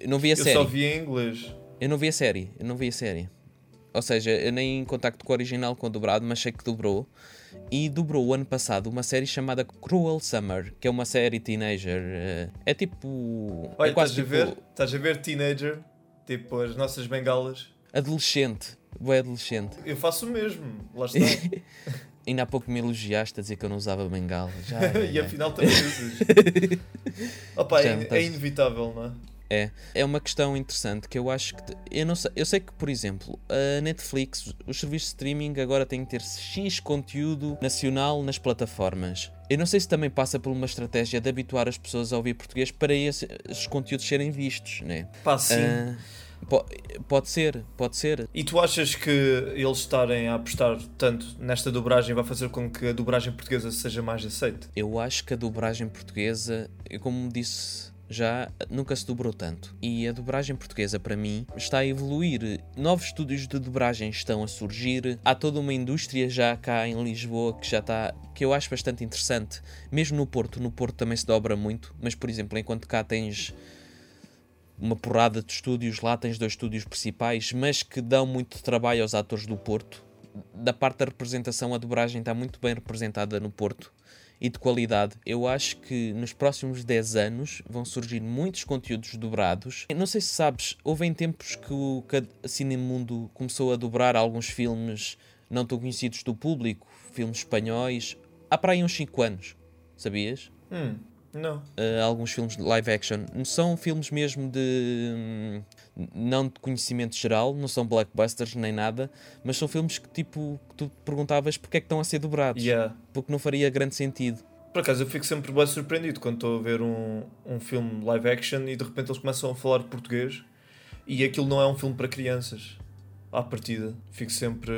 Eu não vi a Eu série. só vi em inglês. Eu não vi a série, eu não vi a série. Ou seja, eu nem em contacto com o original com o dobrado, mas sei que dobrou. E dobrou o ano passado uma série chamada Cruel Summer, que é uma série teenager. eh, É tipo. Olha, é quase estás a ver? tipo Estás a ver Teenager? Tipo as nossas bengalas. adolescente. Boa adolescente. Eu faço o mesmo, lá está. Ainda há pouco me elogiaste a dizer que eu não usava bengala. Já, e afinal também usas. Opa, é, é estás- inevitável, não é? É, é uma questão interessante que eu acho que. Eu, não sei, eu sei que, por exemplo, a Netflix, os serviços de streaming agora têm que ter X conteúdo nacional nas plataformas. Eu não sei se também passa por uma estratégia de habituar as pessoas a ouvir português para esse- esses conteúdos serem vistos, né? Pá, sim. Po- pode ser, pode ser. E tu achas que eles estarem a apostar tanto nesta dobragem vai fazer com que a dobragem portuguesa seja mais aceite? Eu acho que a dobragem portuguesa, como disse já, nunca se dobrou tanto. E a dobragem portuguesa, para mim, está a evoluir. Novos estúdios de dobragem estão a surgir. Há toda uma indústria já cá em Lisboa que já está. que eu acho bastante interessante. Mesmo no Porto. No Porto também se dobra muito. Mas, por exemplo, enquanto cá tens uma porrada de estúdios, lá tens dois estúdios principais, mas que dão muito trabalho aos atores do Porto. Da parte da representação, a dobragem está muito bem representada no Porto e de qualidade. Eu acho que nos próximos 10 anos vão surgir muitos conteúdos dobrados. Não sei se sabes, houve em tempos que o que a Cinemundo começou a dobrar alguns filmes não tão conhecidos do público, filmes espanhóis, há para aí uns 5 anos, sabias? Hum, não. Uh, alguns filmes de live action. São filmes mesmo de. hum, não de conhecimento geral, não são blockbusters nem nada, mas são filmes que tipo que tu perguntavas porque é que estão a ser dobrados. Yeah. Porque não faria grande sentido. Por acaso eu fico sempre bem surpreendido quando estou a ver um, um filme live action e de repente eles começam a falar português e aquilo não é um filme para crianças. À partida. Fico sempre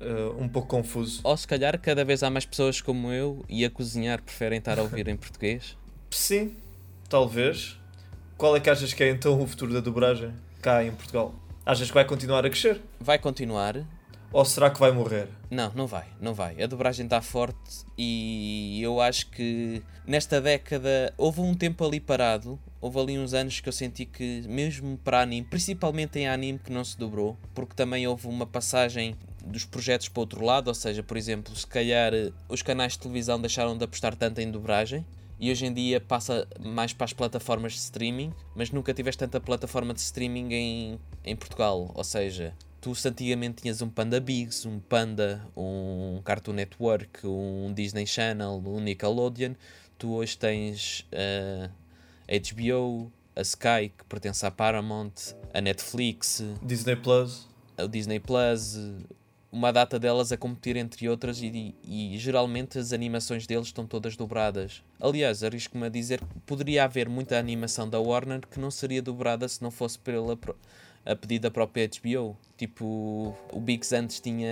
eh, um pouco confuso. Ou se calhar cada vez há mais pessoas como eu e a cozinhar preferem estar a ouvir em português. Sim, talvez. Qual é que achas que é então o futuro da dobragem cá em Portugal? Achas que vai continuar a crescer? Vai continuar. Ou será que vai morrer? Não, não vai, não vai. A dobragem está forte e eu acho que nesta década houve um tempo ali parado. Houve ali uns anos que eu senti que, mesmo para anime, principalmente em anime, que não se dobrou, porque também houve uma passagem dos projetos para outro lado, ou seja, por exemplo, se calhar os canais de televisão deixaram de apostar tanto em dobragem e hoje em dia passa mais para as plataformas de streaming, mas nunca tiveste tanta plataforma de streaming em, em Portugal, ou seja, tu antigamente tinhas um Panda Bigs, um Panda, um Cartoon Network, um Disney Channel, um Nickelodeon, tu hoje tens a HBO, a Sky, que pertence à Paramount, a Netflix, Disney Plus, o Disney Plus, uma data delas a competir entre outras e, e, geralmente as animações deles estão todas dobradas. Aliás, arrisco-me a dizer que poderia haver muita animação da Warner que não seria dobrada se não fosse pela a pedido da própria HBO. Tipo, o Biggs antes tinha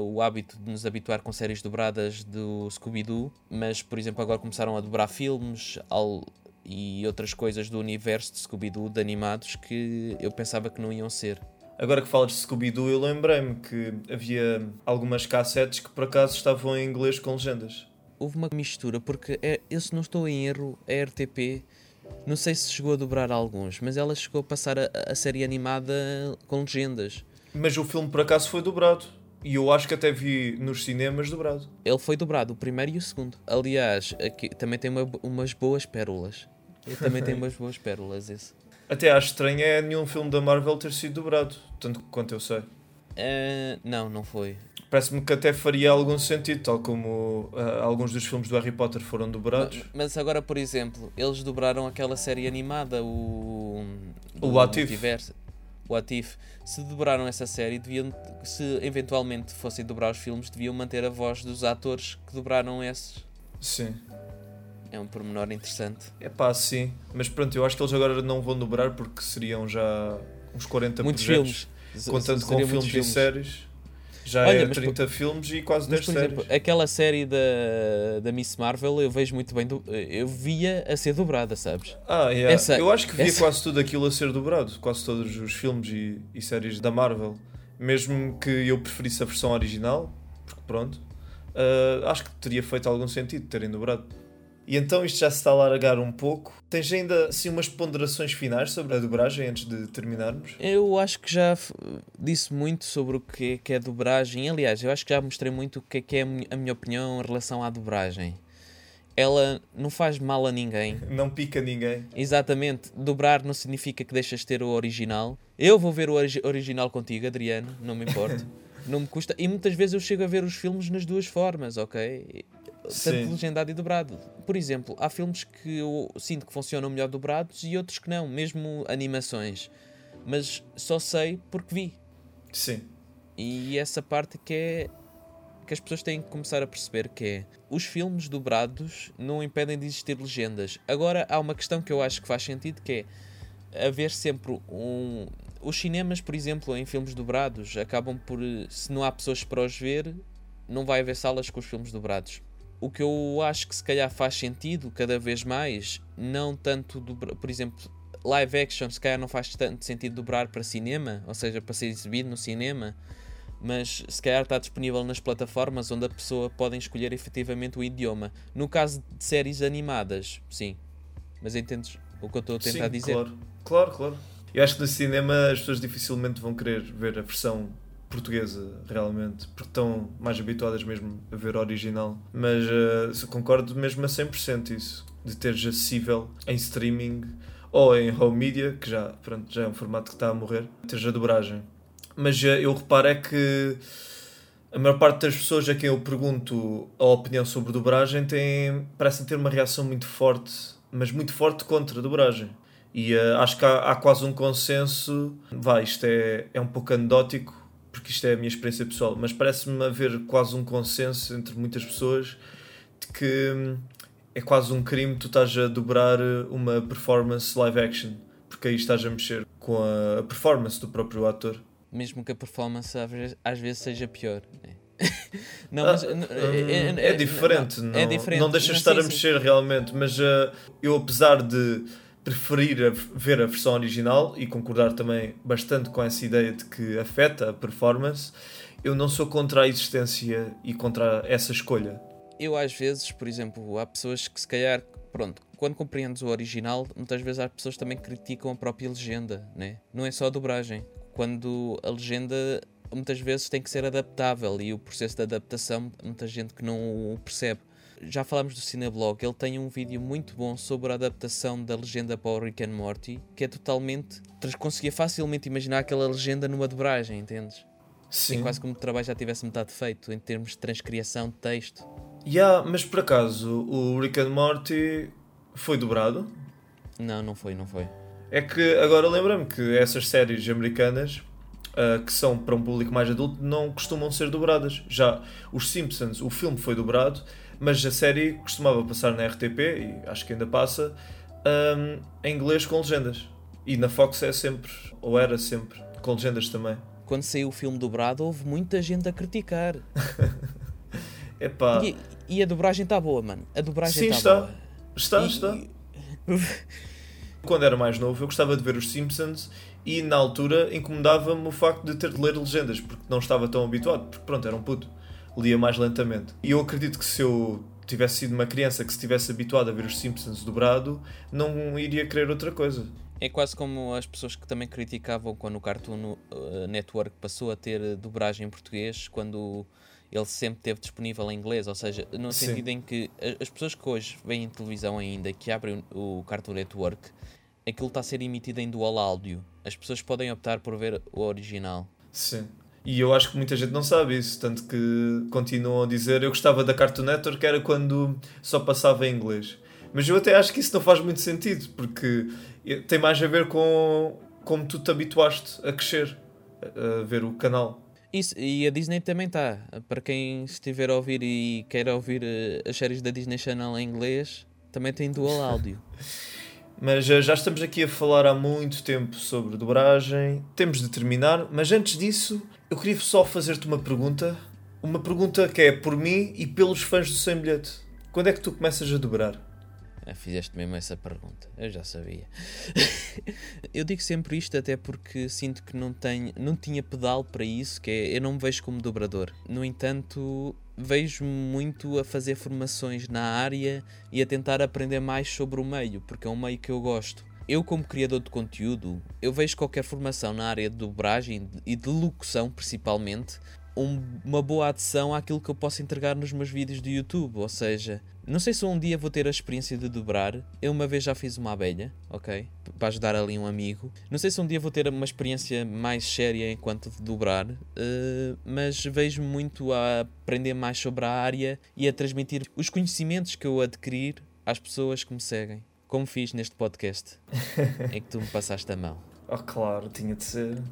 o hábito de nos habituar com séries dobradas do Scooby-Doo, mas, por exemplo, agora começaram a dobrar filmes ao, e outras coisas do universo de Scooby-Doo, de animados, que eu pensava que não iam ser. Agora que falas de Scooby-Doo, eu lembrei-me que havia algumas cassetes que por acaso estavam em inglês com legendas. Houve uma mistura, porque é, eu, se não estou em erro, a RTP não sei se chegou a dobrar alguns, mas ela chegou a passar a, a série animada com legendas. Mas o filme por acaso foi dobrado. E eu acho que até vi nos cinemas dobrado. Ele foi dobrado, o primeiro e o segundo. Aliás, aqui também tem uma, umas boas pérolas. Ele também tem umas boas pérolas, esse. Até acho estranho é nenhum filme da Marvel ter sido dobrado, tanto quanto eu sei. Uh, não, não foi. Parece-me que até faria algum sentido, tal como uh, alguns dos filmes do Harry Potter foram dobrados. Mas, mas, agora, por exemplo, eles dobraram aquela série animada, o. O What If. O What If. Se dobraram essa série, deviam, se eventualmente fossem dobrar os filmes, deviam manter a voz dos atores que dobraram esses. Sim. É um pormenor interessante. É pá, sim. Mas pronto, eu acho que eles agora não vão dobrar porque seriam já uns 40 Muitos projetos. filmes. Contando com filmes, filmes e séries. Já Olha, é 30 por, filmes e quase 10 séries. Exemplo, aquela série da, da Miss Marvel eu vejo muito bem. Do, eu via a ser dobrada, sabes? Ah, yeah. Essa, eu acho que via essa... quase tudo aquilo a ser dobrado. Quase todos os filmes e, e séries da Marvel. Mesmo que eu preferisse a versão original, porque pronto, uh, acho que teria feito algum sentido terem dobrado. E então isto já se está a largar um pouco. Tens ainda assim umas ponderações finais sobre a dobragem antes de terminarmos? Eu acho que já disse muito sobre o que é, que é dobragem. Aliás, eu acho que já mostrei muito o que é, que é a minha opinião em relação à dobragem. Ela não faz mal a ninguém. Não pica ninguém. Exatamente. Dobrar não significa que deixas de ter o original. Eu vou ver o ori original contigo, Adriano, não me importo. não me custa. E muitas vezes eu chego a ver os filmes nas duas formas, ok? Tanto legendado e dobrado. Por exemplo, há filmes que eu sinto que funcionam melhor dobrados e outros que não, mesmo animações. Mas só sei porque vi. Sim. E essa parte que é que as pessoas têm que começar a perceber que é os filmes dobrados não impedem de existir legendas. Agora há uma questão que eu acho que faz sentido que é haver sempre um os cinemas, por exemplo, em filmes dobrados, acabam por se não há pessoas para os ver, não vai haver salas com os filmes dobrados o que eu acho que se calhar faz sentido cada vez mais, não tanto, do, por exemplo, live action, se calhar não faz tanto sentido dobrar para cinema, ou seja, para ser exibido no cinema, mas se calhar está disponível nas plataformas onde a pessoa pode escolher efetivamente o idioma. No caso de séries animadas, sim. Mas entendes o que eu estou a tentar sim, dizer? Claro, claro, claro. Eu acho que no cinema as pessoas dificilmente vão querer ver a versão portuguesa, realmente, porque estão mais habituadas mesmo a ver original. Mas uh, concordo mesmo a 100% isso, de teres acessível em streaming ou em home media, que já, pronto, já é um formato que está a morrer, teres a dobragem. Mas uh, eu reparo é que a maior parte das pessoas a quem eu pergunto a opinião sobre dobragem tem, parecem ter uma reação muito forte, mas muito forte contra a dobragem. E uh, acho que há, há, quase um consenso, vai, isto é, é um pouco anedótico, isto é a minha experiência pessoal, mas parece-me haver quase um consenso entre muitas pessoas de que hum, é quase um crime tu estás a dobrar uma performance live action, porque aí estás a mexer com a performance do próprio ator. Mesmo que a performance às vezes seja pior. Né? não, mas, ah, é, é, é, diferente, não, é diferente. Não deixas de estar sim, a mexer sim. realmente, mas uh, eu apesar de preferir a, ver a versão original e concordar também bastante com essa ideia de que afeta a performance, eu não sou contra a existência e contra essa escolha. Eu às vezes, por exemplo, há pessoas que se calhar, pronto, quando compreendes o original, muitas vezes há pessoas que também criticam a própria legenda, né? Não é só a dobragem. Quando a legenda muitas vezes tem que ser adaptável e o processo de adaptação, muita gente que não o percebe. Já falámos do Cineblog, ele tem um vídeo muito bom sobre a adaptação da legenda para o Rick and Morty, que é totalmente. conseguia facilmente imaginar aquela legenda numa dobragem, entendes? Sim. É quase como o trabalho já tivesse metade feito em termos de transcriação de texto. Yeah, mas por acaso o Rick and Morty foi dobrado? Não, não foi, não foi. É que agora lembra-me que essas séries americanas uh, que são para um público mais adulto não costumam ser dobradas. Já os Simpsons, o filme foi dobrado, mas a série costumava passar na RTP, e acho que ainda passa, um, em inglês com legendas. E na Fox é sempre, ou era sempre, com legendas também. Quando saiu o filme dobrado, houve muita gente a criticar. Epá. E, e a dobragem está boa, mano. A dobragem Sim, tá está. Boa. Está, e... está. Quando era mais novo, eu gostava de ver os Simpsons e na altura incomodava-me o facto de ter de ler legendas, porque não estava tão habituado, porque pronto, era um puto, lia mais lentamente. E eu acredito que se eu tivesse sido uma criança que se tivesse habituado a ver os Simpsons dobrado, não iria querer outra coisa. É quase como as pessoas que também criticavam quando o Cartoon uh, Network passou a ter dobragem em português, quando ele sempre teve disponível em inglês, ou seja, no Sim. sentido em que as pessoas que hoje veem televisão ainda, que abrem o Cartoon Network, aquilo está a ser emitido em dual áudio. As pessoas podem optar por ver o original. Sim. E eu acho que muita gente não sabe isso, tanto que continuam a dizer eu gostava da Cartoon Network era quando só passava em inglês. Mas eu até acho que isso não faz muito sentido, porque tem mais a ver com como tu te habituaste a crescer, a ver o canal. Isso, e a Disney também está. Para quem estiver a ouvir e quer ouvir eh, as séries da Disney Channel em inglês, também tem dual áudio. Mas eh, já estamos aqui a falar há muito tempo sobre dobragem. Temos de terminar, mas antes disso, eu queria só fazer-te uma pergunta. Uma pergunta que é por mim e pelos fãs do Sem Bilhete. Quando é que tu começas a dobrar? Ah, fizeste mesmo essa pergunta, eu já sabia. eu digo sempre isto até porque sinto que não, tenho, não tinha pedal para isso, que é eu não me vejo como dobrador. No entanto, vejo muito a fazer formações na área e a tentar aprender mais sobre o meio, porque é um meio que eu gosto. Eu, como criador de conteúdo, eu vejo qualquer formação na área de dobragem e de locução, principalmente, um, uma boa adição àquilo que eu posso entregar nos meus vídeos do YouTube. Ou seja, não sei se um dia vou ter a experiência de dobrar. Eu uma vez já fiz uma abelha, ok? Para ajudar ali um amigo. Não sei se um dia vou ter uma experiência mais séria enquanto de dobrar, uh, mas vejo muito a aprender mais sobre a área e a transmitir os conhecimentos que eu adquirir às pessoas que me seguem. Como fiz neste podcast, em que tu me passaste a mão. Oh, claro, tinha de ser.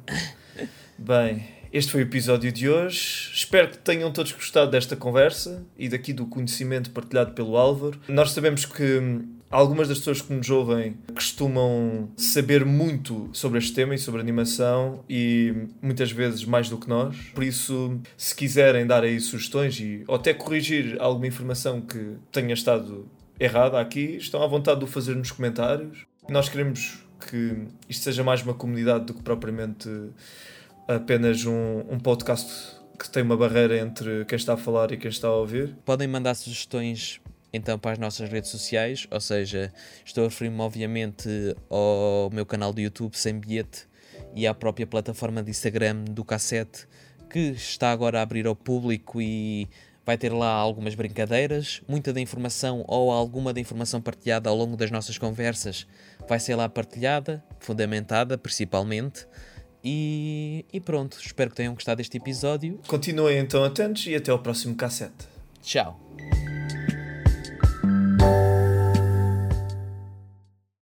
Bem, este foi o episódio de hoje. Espero que tenham todos gostado desta conversa e daqui do conhecimento partilhado pelo Álvaro. Nós sabemos que hum, algumas das pessoas que nos ouvem costumam saber muito sobre este tema e sobre animação e muitas vezes mais do que nós. Por isso, se quiserem dar aí sugestões e ou até corrigir alguma informação que tenha estado errada aqui, estão à vontade de o fazer nos comentários. Nós queremos que isto seja mais uma comunidade do que propriamente apenas um, um podcast que tem uma barreira entre quem está a falar e quem está a ouvir. Podem mandar sugestões então para as nossas redes sociais, ou seja, estou a referir-me obviamente ao meu canal do YouTube Sem Bilhete e à própria plataforma de Instagram do Cassete, que está agora a abrir ao público e vai ter lá algumas brincadeiras, muita da informação ou alguma da informação partilhada ao longo das nossas conversas vai ser lá partilhada, fundamentada principalmente. E, e pronto, espero que tenham gostado deste episódio. Continuem então atentos e até ao próximo cassete. Tchau.